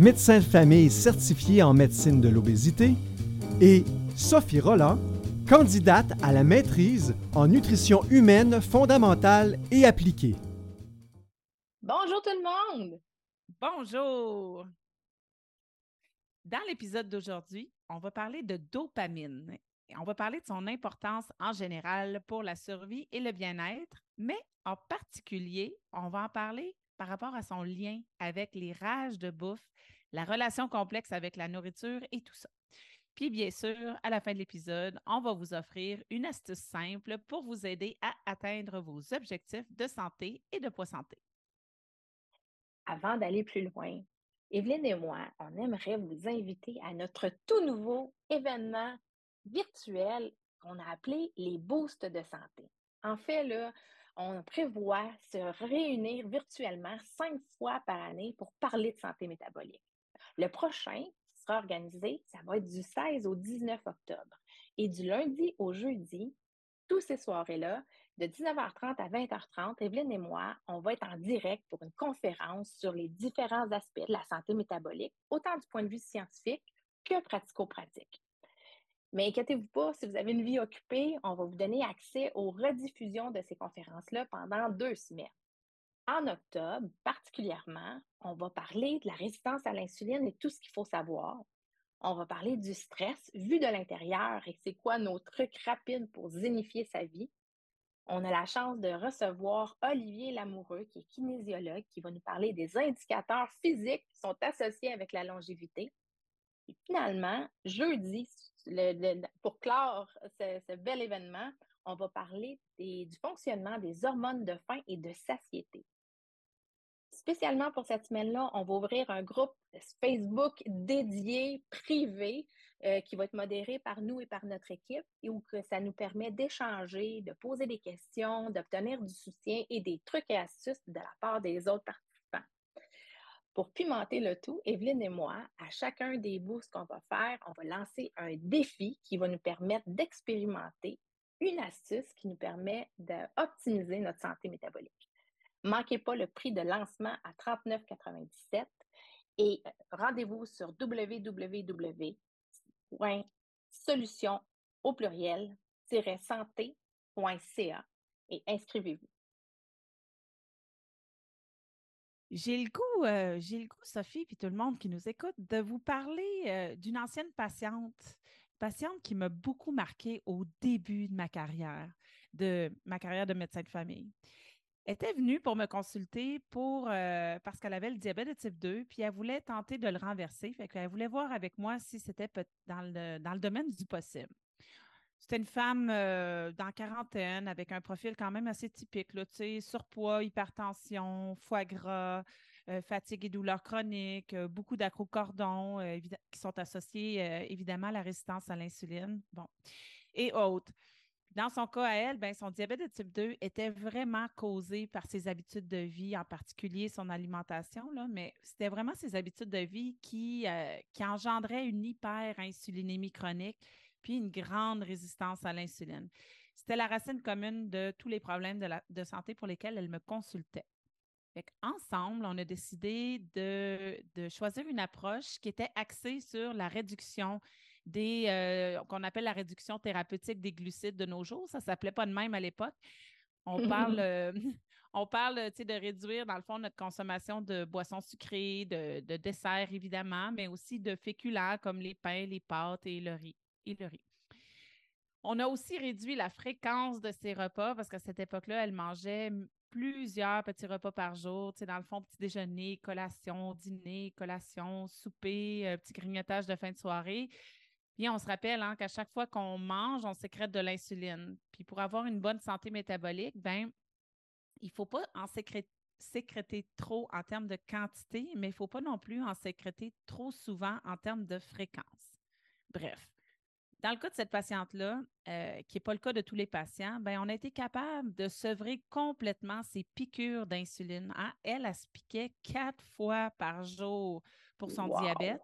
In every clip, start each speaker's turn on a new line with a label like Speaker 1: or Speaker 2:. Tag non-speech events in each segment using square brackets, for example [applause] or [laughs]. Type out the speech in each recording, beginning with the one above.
Speaker 1: médecin de famille certifié en médecine de l'obésité, et Sophie Roland, candidate à la maîtrise en nutrition humaine fondamentale et appliquée.
Speaker 2: Bonjour tout le monde!
Speaker 3: Bonjour! Dans l'épisode d'aujourd'hui, on va parler de dopamine. On va parler de son importance en général pour la survie et le bien-être, mais en particulier, on va en parler par rapport à son lien avec les rages de bouffe, la relation complexe avec la nourriture et tout ça. Puis bien sûr, à la fin de l'épisode, on va vous offrir une astuce simple pour vous aider à atteindre vos objectifs de santé et de poids santé.
Speaker 2: Avant d'aller plus loin, Evelyne et moi, on aimerait vous inviter à notre tout nouveau événement virtuel qu'on a appelé les boosts de santé. En fait, là, on prévoit se réunir virtuellement cinq fois par année pour parler de santé métabolique. Le prochain sera organisé, ça va être du 16 au 19 octobre. Et du lundi au jeudi, tous ces soirées-là, de 19h30 à 20h30, Evelyne et moi, on va être en direct pour une conférence sur les différents aspects de la santé métabolique, autant du point de vue scientifique que pratico-pratique. Mais inquiétez-vous pas, si vous avez une vie occupée, on va vous donner accès aux rediffusions de ces conférences-là pendant deux semaines. En octobre, particulièrement, on va parler de la résistance à l'insuline et tout ce qu'il faut savoir. On va parler du stress vu de l'intérieur et c'est quoi nos trucs rapides pour zénifier sa vie. On a la chance de recevoir Olivier Lamoureux, qui est kinésiologue, qui va nous parler des indicateurs physiques qui sont associés avec la longévité. Et finalement, jeudi, pour clore ce, bel événement, on va parler du fonctionnement des hormones de faim et de satiété. Spécialement pour cette semaine-là, on va ouvrir un groupe Facebook dédié, privé, euh, qui va être modéré par nous et par notre équipe, et où ça nous permet d'échanger, de poser des questions, d'obtenir du soutien et des trucs et astuces de la part des autres participants. Pour pimenter le tout, Evelyne et moi, à chacun des boosts qu'on va faire, on va lancer un défi qui va nous permettre d'expérimenter une astuce qui nous permet d'optimiser notre santé métabolique. Manquez pas le prix de lancement à 39,97 et euh, rendez-vous sur www solution au pluriel santé.ca et inscrivez-vous.
Speaker 3: J'ai le goût, euh, j'ai le goût, Sophie, puis tout le monde qui nous écoute, de vous parler euh, d'une ancienne patiente, patiente qui m'a beaucoup marqué au début de ma carrière, de ma carrière de médecin de famille était venue pour me consulter pour euh, parce qu'elle avait le diabète de type 2, puis elle voulait tenter de le renverser. Fait qu'elle voulait voir avec moi si c'était dans le, dans le domaine du possible. C'était une femme euh, dans quarantaine avec un profil quand même assez typique, là, surpoids, hypertension, foie gras, euh, fatigue et douleurs chroniques, beaucoup d'acrocordons qui sont associés évidemment à la résistance à l'insuline. Bon. Et autres. Dans son cas à elle, ben, son diabète de type 2 était vraiment causé par ses habitudes de vie, en particulier son alimentation, mais c'était vraiment ses habitudes de vie euh, qui engendraient une hyperinsulinémie chronique puis une grande résistance à l'insuline. C'était la racine commune de tous les problèmes de, de santé pour lesquels elle me consultait. Ensemble, on a décidé de, de, choisir une approche qui était axée sur la réduction des euh, qu'on appelle la réduction thérapeutique des glucides de nos jours. Ça ne s'appelait pas de même à l'époque. On parle, [laughs] euh, [laughs] on parle de réduire, dans le fond, notre consommation de boissons sucrées, de, desserts, évidemment, mais aussi de féculents comme les pains, les pâtes et le riz. Et le riz. On a aussi réduit la fréquence de ces repas parce qu'à cette époque-là, elle mangeait plusieurs petits repas par jour. dans le fond, petit déjeuner, collation, dîner, collation, souper, euh, petit grignotage de fin de soirée. Puis on se rappelle hein, qu'à chaque fois qu'on mange, on sécrète de l'insuline. Puis pour avoir une bonne santé métabolique, ben il ne faut pas en sécréter sécréter trop en termes de quantité, mais il ne faut pas non plus en sécréter trop souvent en termes de fréquence. Bref, dans le cas de cette patiente-là, euh, qui n'est pas le cas de tous les patients, ben, on a été capable de sevrer complètement ses piqûres d'insuline. Hein. Elle, elle se piquait quatre fois par jour pour son diabète.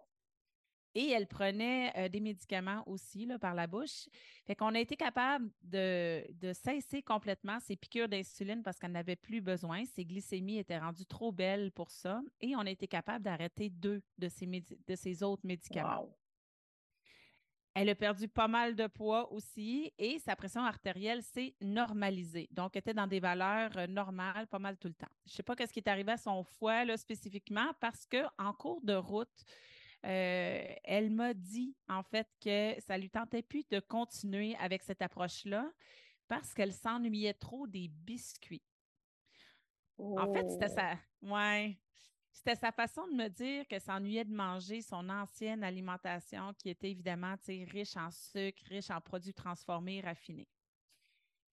Speaker 3: Et elle prenait euh, des médicaments aussi là, par la bouche. Fait qu'on a été capable de, cesser complètement ses piqûres d'insuline parce qu'elle n'avait plus besoin. Ses glycémies étaient rendues trop belles pour ça. Et on a été capable d'arrêter deux de ses, de ses autres médicaments. Elle a perdu pas mal de poids aussi et sa pression artérielle s'est normalisée. Donc, elle était dans des valeurs euh, normales pas mal tout le temps. Je ne sais pas ce qui est arrivé à son foie là, spécifiquement parce qu'en cours de route, euh, elle m'a dit en fait que ça lui tentait plus de continuer avec cette approche-là parce qu'elle s'ennuyait trop des biscuits. En fait, c'était oh. ça. Ouais. C'était sa façon de me dire qu'elle s'ennuyait de manger son ancienne alimentation qui était évidemment riche en sucre, riche en produits transformés, raffinés.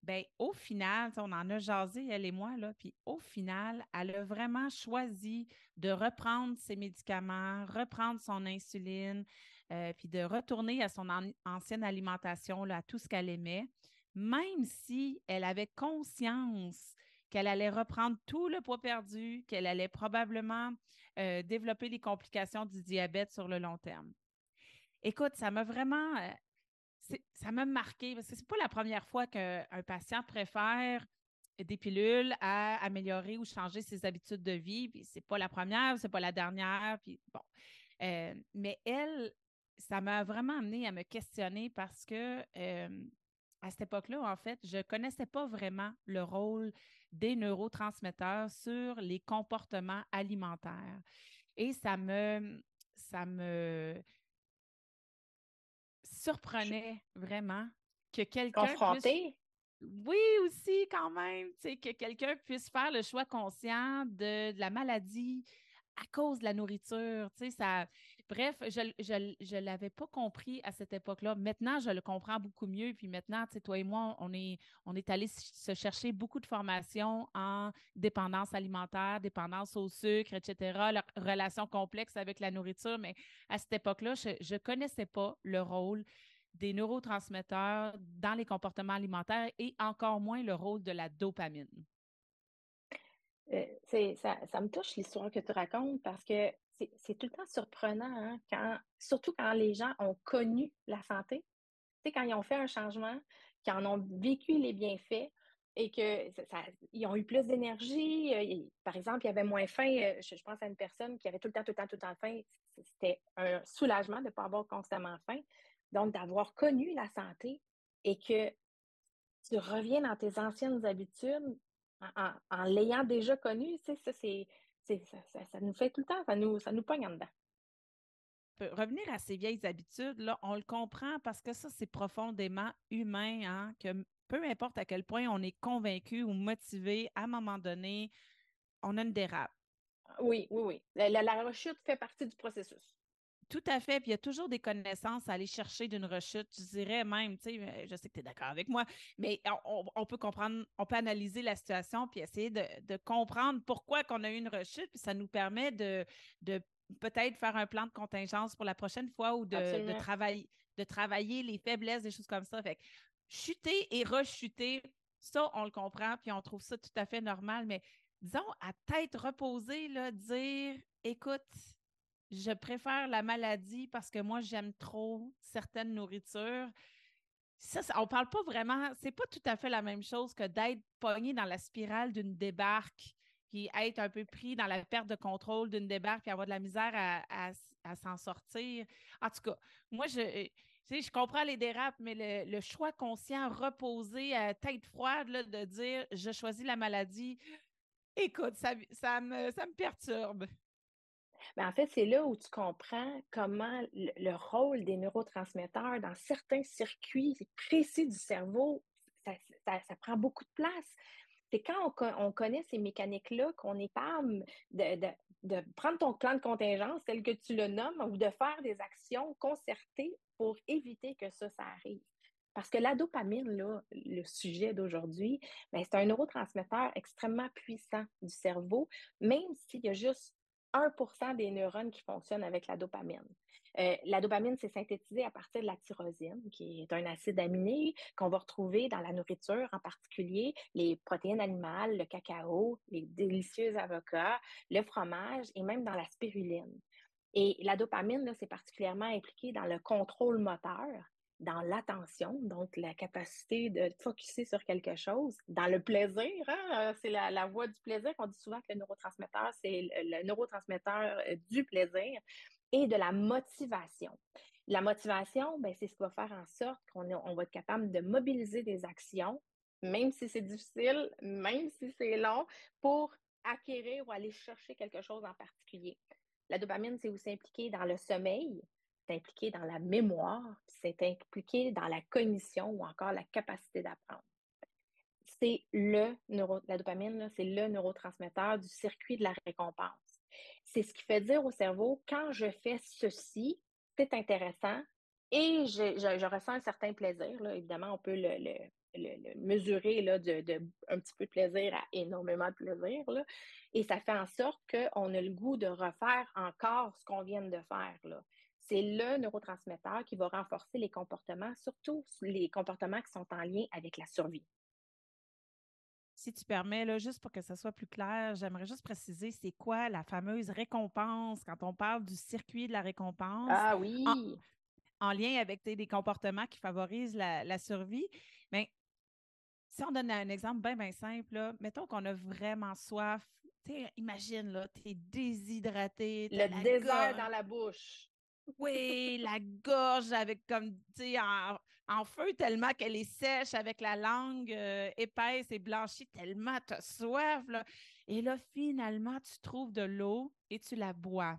Speaker 3: Bien, au final, on en a jasé, elle et moi, là, puis au final, elle a vraiment choisi de reprendre ses médicaments, reprendre son insuline, euh, puis de retourner à son ancienne alimentation, à tout ce qu'elle aimait, même si elle avait conscience qu'elle allait reprendre tout le poids perdu, qu'elle allait probablement euh, développer les complications du diabète sur le long terme. Écoute, ça m'a vraiment, euh, ça m'a marqué parce que c'est pas la première fois qu'un patient préfère des pilules à améliorer ou changer ses habitudes de vie. Puis c'est pas la première, c'est pas la dernière. Puis bon, euh, mais elle, ça m'a vraiment amené à me questionner parce que à cette époque-là, en fait, je connaissais pas vraiment le rôle des neurotransmetteurs sur les comportements alimentaires. Et ça me, ça me surprenait vraiment que quelqu'un.
Speaker 2: Confronté?
Speaker 3: Oui, aussi, quand même, que quelqu'un puisse faire le choix conscient de, de la maladie à cause de la nourriture. Ça, Bref, je ne l'avais pas compris à cette époque-là. Maintenant, je le comprends beaucoup mieux. Puis maintenant, tu sais, toi et moi, on est, on est allé se chercher beaucoup de formations en dépendance alimentaire, dépendance au sucre, etc., la relation complexe avec la nourriture. Mais à cette époque-là, je ne connaissais pas le rôle des neurotransmetteurs dans les comportements alimentaires et encore moins le rôle de la dopamine.
Speaker 2: Euh, ça, ça, me touche l'histoire que tu racontes parce que c'est tout le temps surprenant, hein, quand, surtout quand les gens ont connu la santé. Tu sais, quand ils ont fait un changement, qu'ils en ont vécu les bienfaits et qu'ils ont eu plus d'énergie. Euh, par exemple, il y avait moins faim. Euh, je, pense à une personne qui avait tout le temps, tout le temps, tout le temps faim. C'était un soulagement de ne pas avoir constamment faim. Donc, d'avoir connu la santé et que tu reviens dans tes anciennes habitudes en, en l'ayant déjà connu, ça, c'est ça, nous fait tout le temps, ça nous, ça nous pogne en dedans.
Speaker 3: Revenir à ces vieilles habitudes, là, on le comprend parce que ça, c'est profondément humain, hein, que peu importe à quel point on est convaincu ou motivé, à un moment donné, on a une dérape.
Speaker 2: Oui, oui, oui. la rechute fait partie du processus.
Speaker 3: Tout à fait. Puis il y a toujours des connaissances à aller chercher d'une rechute. Je dirais même, tu sais, je sais que tu es d'accord avec moi, mais on, peut comprendre, on peut analyser la situation puis essayer de, comprendre pourquoi qu'on a eu une rechute. Puis ça nous permet de, de peut-être faire un plan de contingence pour la prochaine fois ou de, de, de travailler les faiblesses, des choses comme ça. Fait chuter et rechuter, ça, on le comprend, puis on trouve ça tout à fait normal. Mais disons, à tête reposée, là, dire écoute, je préfère la maladie parce que moi, j'aime trop certaines nourritures. Ça, on ne parle pas vraiment, c'est pas tout à fait la même chose que d'être pogné dans la spirale d'une débarque, puis être un peu pris dans la perte de contrôle d'une débarque, puis avoir de la misère à, s'en sortir. En tout cas, moi, je, je comprends les dérapes, mais le, choix conscient, reposé, à tête froide, de dire je choisis la maladie, écoute, ça, ça, me, ça me perturbe.
Speaker 2: Ben, en fait, c'est là où tu comprends comment le, rôle des neurotransmetteurs dans certains circuits précis du cerveau, ça, prend beaucoup de place. C'est quand on, connaît ces mécaniques-là qu'on est capable de, prendre ton plan de contingence tel que tu le nommes ou de faire des actions concertées pour éviter que ça, ça arrive. Parce que la dopamine, là, le sujet d'aujourd'hui, ben, c'est un neurotransmetteur extrêmement puissant du cerveau, même s'il y a juste 1% des neurones qui fonctionnent avec la dopamine. Euh, la dopamine, c'est synthétisé à partir de la tyrosine, qui est un acide aminé qu'on va retrouver dans la nourriture, en particulier les protéines animales, le cacao, les délicieux avocats, le fromage et même dans la spiruline. Et la dopamine, c'est particulièrement impliqué dans le contrôle moteur, dans l'attention, donc la capacité de focuser sur quelque chose, dans le plaisir, hein, c'est la, la, voie du plaisir. On dit souvent que le neurotransmetteur, c'est le, neurotransmetteur euh, du plaisir et de la motivation. La motivation, ben, c'est ce qui va faire en sorte qu'on on va être capable de mobiliser des actions, même si c'est difficile, même si c'est long, pour acquérir ou aller chercher quelque chose en particulier. La dopamine, c'est aussi impliqué dans le sommeil, impliqué dans la mémoire, c'est impliqué dans la cognition ou encore la capacité d'apprendre. C'est le la dopamine, c'est le neurotransmetteur du circuit de la récompense. C'est ce qui fait dire au cerveau, quand je fais ceci, c'est intéressant et je, ressens un certain plaisir. Évidemment, on peut le, mesurer là, de, un petit peu de plaisir à énormément de plaisir. Là. Et ça fait en sorte qu'on a le goût de refaire encore ce qu'on vient de faire. Là. C'est le neurotransmetteur qui va renforcer les comportements, surtout les comportements qui sont en lien avec la survie.
Speaker 3: Si tu permets, là, juste pour que ça soit plus clair, j'aimerais juste préciser c'est quoi la fameuse récompense? Quand on parle du circuit de la récompense.
Speaker 2: Ah oui.
Speaker 3: En, lien avec des comportements qui favorisent la, survie. Mais si on donne un exemple bien, bien simple, mettons qu'on a vraiment soif. Imagine, là, tu es déshydraté.
Speaker 2: Le désert dans la bouche.
Speaker 3: Oui, la gorge avec comme, tu sais, en, feu tellement qu'elle est sèche, avec la langue euh, épaisse et blanchie, tellement tu as soif. Et là, finalement, tu trouves de l'eau et tu la bois.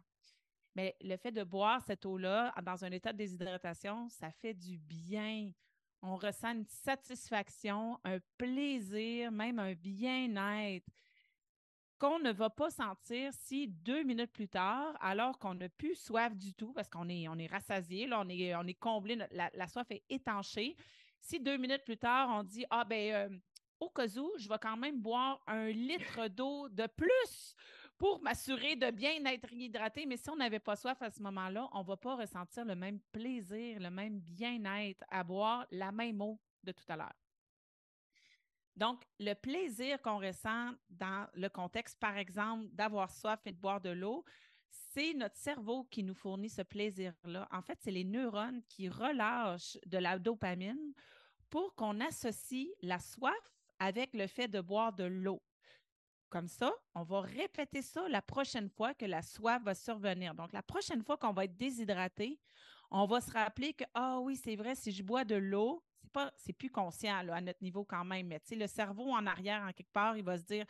Speaker 3: Mais le fait de boire cette eau-là dans un état de déshydratation, ça fait du bien. On ressent une satisfaction, un plaisir, même un bien-être qu'on ne va pas sentir si deux minutes plus tard, alors qu'on n'a plus soif du tout, parce qu'on est, on est rassasié, on, est, on est comblé, la, soif est étanchée. Si deux minutes plus tard, on dit Ah, ben, euh, au cas où, je vais quand même boire un litre d'eau de plus pour m'assurer de bien être hydraté. Mais si on n'avait pas soif à ce moment-là, on ne va pas ressentir le même plaisir, le même bien-être à boire la même eau de tout à l'heure. Donc, le plaisir qu'on ressent dans le contexte, par exemple, d'avoir soif et de boire de l'eau, c'est notre cerveau qui nous fournit ce plaisir-là. En fait, c'est les neurones qui relâchent de la dopamine pour qu'on associe la soif avec le fait de boire de l'eau. Comme ça, on va répéter ça la prochaine fois que la soif va survenir. Donc, la prochaine fois qu'on va être déshydraté, on va se rappeler que, ah oui, c'est vrai, si je bois de l'eau, c'est pas, c'est plus conscient à notre niveau quand même, mais le cerveau en arrière, en quelque part, il va se dire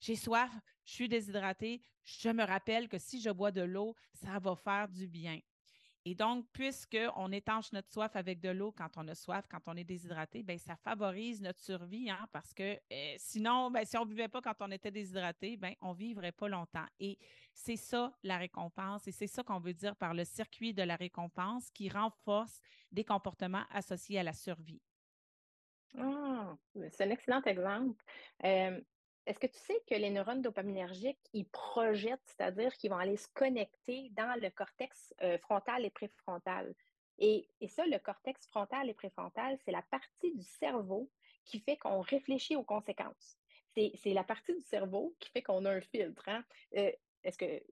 Speaker 3: j'ai soif, je suis déshydraté, je me rappelle que si je bois de l'eau, ça va faire du bien. Et donc, puisqu'on étanche notre soif avec de l'eau quand on a soif, quand on est déshydraté, bien, ça favorise notre survie, hein, parce que euh, sinon, bien, si on ne buvait pas quand on était déshydraté, bien, on ne vivrait pas longtemps. Et c'est ça la récompense, et c'est ça qu'on veut dire par le circuit de la récompense qui renforce des comportements associés à la survie.
Speaker 2: Ah, c'est un excellent exemple. Euh, est-ce que tu sais que les neurones dopaminergiques, ils projettent, c'est-à-dire qu'ils vont aller se connecter dans le cortex euh, frontal et préfrontal? Et, ça, le cortex frontal et préfrontal, c'est la partie du cerveau qui fait qu'on réfléchit aux conséquences. C'est la partie du cerveau qui fait qu'on a un filtre. Hein. Euh, est-ce que,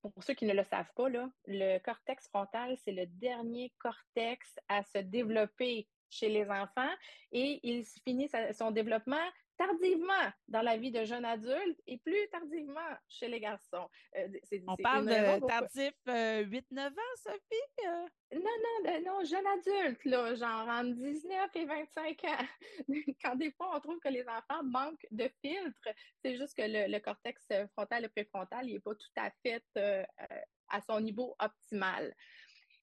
Speaker 2: pour ceux qui ne le savent pas, le cortex frontal, c'est le dernier cortex à se développer chez les enfants et il finit son développement tardivement dans la vie de jeune adulte et plus tardivement chez les garçons.
Speaker 3: Euh, On parle de tardif 8-9 euh, ans, Sophie? Euh?
Speaker 2: Non, non, non, jeune adulte, là, genre entre 19 et 25 ans. [laughs] Quand des fois, on trouve que les enfants manquent de filtre, c'est juste que le, cortex frontal et préfrontal n'est pas tout à fait à son niveau optimal.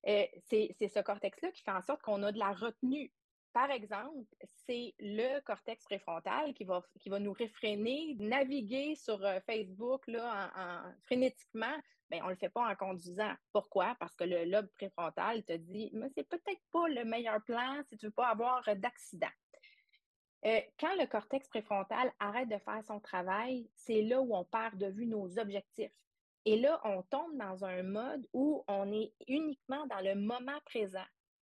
Speaker 2: C'est ce cortex-là qui fait en sorte qu'on a de la retenue par exemple, c'est le cortex préfrontal qui va, qui va nous réfréner, naviguer sur euh, Facebook là, en, frénétiquement. Bien, on ne le fait pas en conduisant. Pourquoi? Parce que le lobe préfrontal te dit, mais c'est peut-être pas le meilleur plan si tu ne veux pas avoir d'accident. Euh, quand le cortex préfrontal arrête de faire son travail, c'est là où on perd de vue nos objectifs. Et là, on tombe dans un mode où on est uniquement dans le moment présent.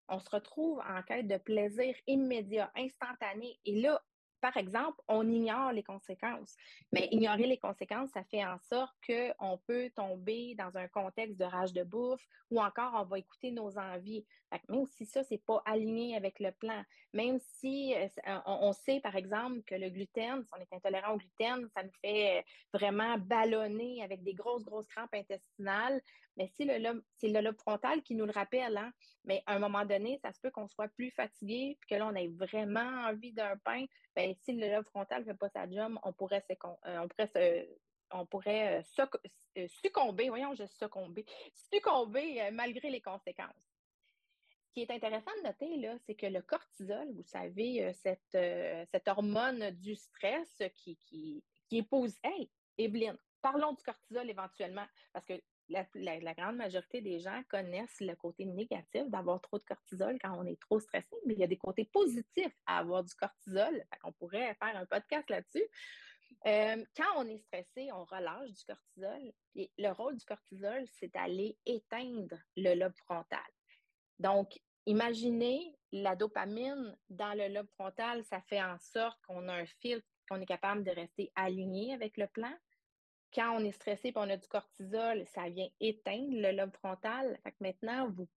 Speaker 2: On se retrouve en quête de plaisir immédiat, instantané. Et là, par exemple, on ignore les conséquences. Mais ignorer les conséquences, ça fait en sorte qu'on peut tomber dans un contexte de rage de bouffe ou encore on va écouter nos envies. même si ça, c'est pas aligné avec le plan, même si euh, on, sait, par exemple, que le gluten, si on est intolérant au gluten, ça nous fait vraiment ballonner avec des grosses, grosses crampes intestinales. Mais si le lobe, c'est le lobe frontal qui nous le rappelle, hein? mais à un moment donné, ça se peut qu'on soit plus fatigué, puis que là, on ait vraiment envie d'un pain. Bien, si le lobe frontal ne fait pas sa job, on pourrait, euh, on pourrait, on pourrait euh, euh, succomber, voyons, je succomber, succomber malgré les conséquences. Ce qui est intéressant de noter, là, c'est que le cortisol, vous savez, cette, cette hormone du stress qui, qui, qui posée. Hey, Evelyne, parlons du cortisol éventuellement, parce que la, grande majorité des gens connaissent le côté négatif d'avoir trop de cortisol quand on est trop stressé, mais il y a des côtés positifs à avoir du cortisol. on pourrait faire un podcast là-dessus. Euh, quand on est stressé, on relâche du cortisol. Le rôle du cortisol, c'est d'aller éteindre le lobe frontal. Donc, imaginez la dopamine dans le lobe frontal, ça fait en sorte qu'on a un filtre, qu'on est capable de rester aligné avec le plan quand on est stressé et on a du cortisol, ça vient éteindre le lobe frontal. Maintenant, vous,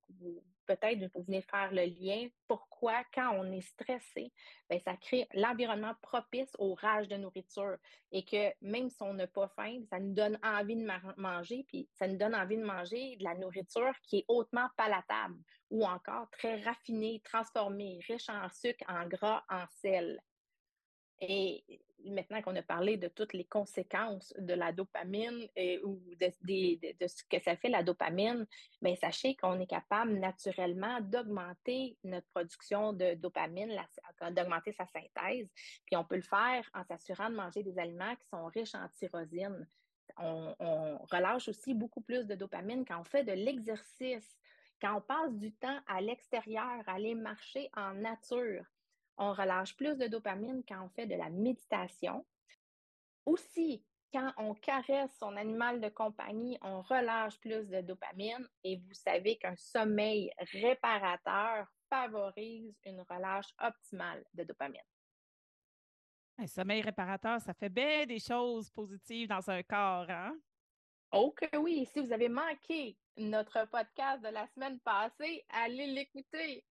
Speaker 2: peut-être vous venez faire le lien. Pourquoi, quand on est stressé, bien, ça crée l'environnement propice au rage de nourriture. Et que même si on n'a pas faim, ça nous donne envie de manger, puis ça nous donne envie de manger de la nourriture qui est hautement palatable ou encore très raffinée, transformée, riche en sucre, en gras, en sel. Et maintenant qu'on a parlé de toutes les conséquences de la dopamine et, ou de, ce que ça fait la dopamine, bien, sachez qu'on est capable naturellement d'augmenter notre production de dopamine, d'augmenter sa synthèse. Puis on peut le faire en s'assurant de manger des aliments qui sont riches en tyrosine. On, on relâche aussi beaucoup plus de dopamine quand on fait de l'exercice, quand on passe du temps à l'extérieur, aller marcher en nature on relâche plus de dopamine quand on fait de la méditation. Aussi, quand on caresse son animal de compagnie, on relâche plus de dopamine et vous savez qu'un sommeil réparateur favorise une relâche optimale de dopamine.
Speaker 3: Un sommeil réparateur, ça fait bien des choses positives dans un corps, hein?
Speaker 2: Oh que oui! Si vous avez manqué notre podcast de la semaine passée, allez l'écouter.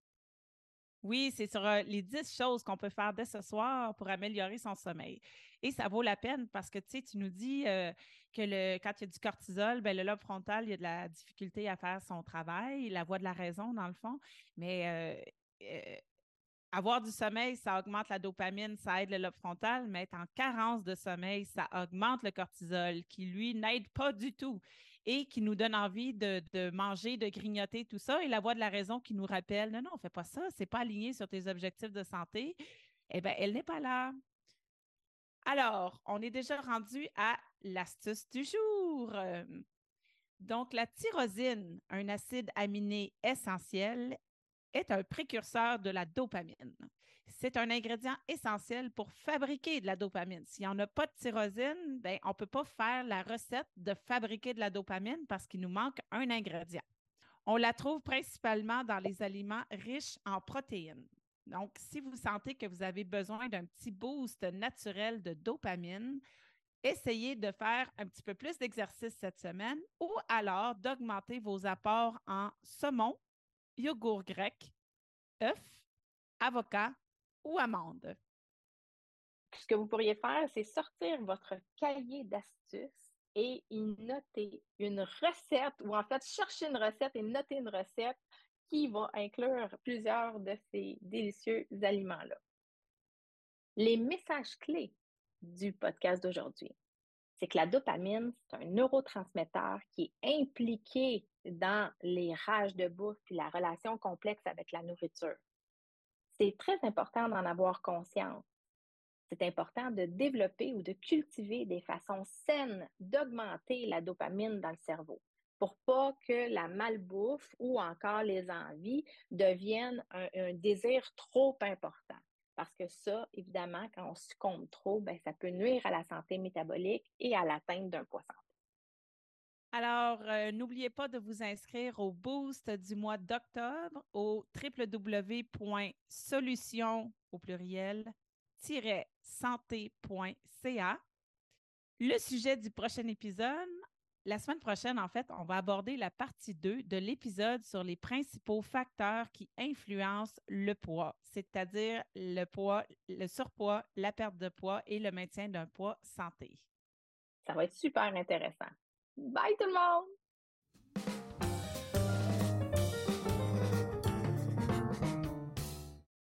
Speaker 3: Oui, c'est sur les 10 choses qu'on peut faire dès ce soir pour améliorer son sommeil. Et ça vaut la peine parce que tu nous dis que quand il y a du cortisol, ben, le lobe frontal, il y a de la difficulté à faire son travail, la voix de la raison, dans le fond. Mais avoir du sommeil, ça augmente la dopamine, ça aide le lobe frontal, mais être en carence de sommeil, ça augmente le cortisol, qui lui n'aide pas du tout et qui nous donne envie de, manger, de grignoter, tout ça, et la voix de la raison qui nous rappelle non, non, fais pas ça, c'est pas aligné sur tes objectifs de santé, eh bien, elle n'est pas là. Alors, on est déjà rendu à l'astuce du jour. Donc, la tyrosine, un acide aminé essentiel, est un précurseur de la dopamine c'est un ingrédient essentiel pour fabriquer de la dopamine. S'il n'y en a pas de tyrosine, ben, on ne peut pas faire la recette de fabriquer de la dopamine parce qu'il nous manque un ingrédient. On la trouve principalement dans les aliments riches en protéines. Donc, si vous sentez que vous avez besoin d'un petit boost naturel de dopamine, essayez de faire un petit peu plus d'exercice cette semaine ou alors d'augmenter vos apports en saumon, yogourt grec, œufs, avocat ou amande?
Speaker 2: Ce que vous pourriez faire, c'est sortir votre cahier d'astuces et y noter une recette, ou en fait chercher une recette et noter une recette qui va inclure plusieurs de ces délicieux aliments-là. Les messages clés du podcast d'aujourd'hui, c'est que la dopamine, c'est un neurotransmetteur qui est impliqué dans les rages de bouffe et la relation complexe avec la nourriture c'est très important d'en avoir conscience. C'est important de développer ou de cultiver des façons saines d'augmenter la dopamine dans le cerveau pour pas que la malbouffe ou encore les envies deviennent un, désir trop important. Parce que ça, évidemment, quand on succombe trop, ben, ça peut nuire à la santé métabolique et à l'atteinte d'un poids santé.
Speaker 4: Alors, euh, n'oubliez pas de vous inscrire au boost du mois d'octobre au www.solution au pluriel santé.ca. Le sujet du prochain épisode, la semaine prochaine, en fait, on va aborder la partie 2 de l'épisode sur les principaux facteurs qui influencent le poids, c'est-à-dire le poids, le surpoids, la perte de poids et le maintien d'un poids santé.
Speaker 2: Ça va être super intéressant. Bye tout le monde!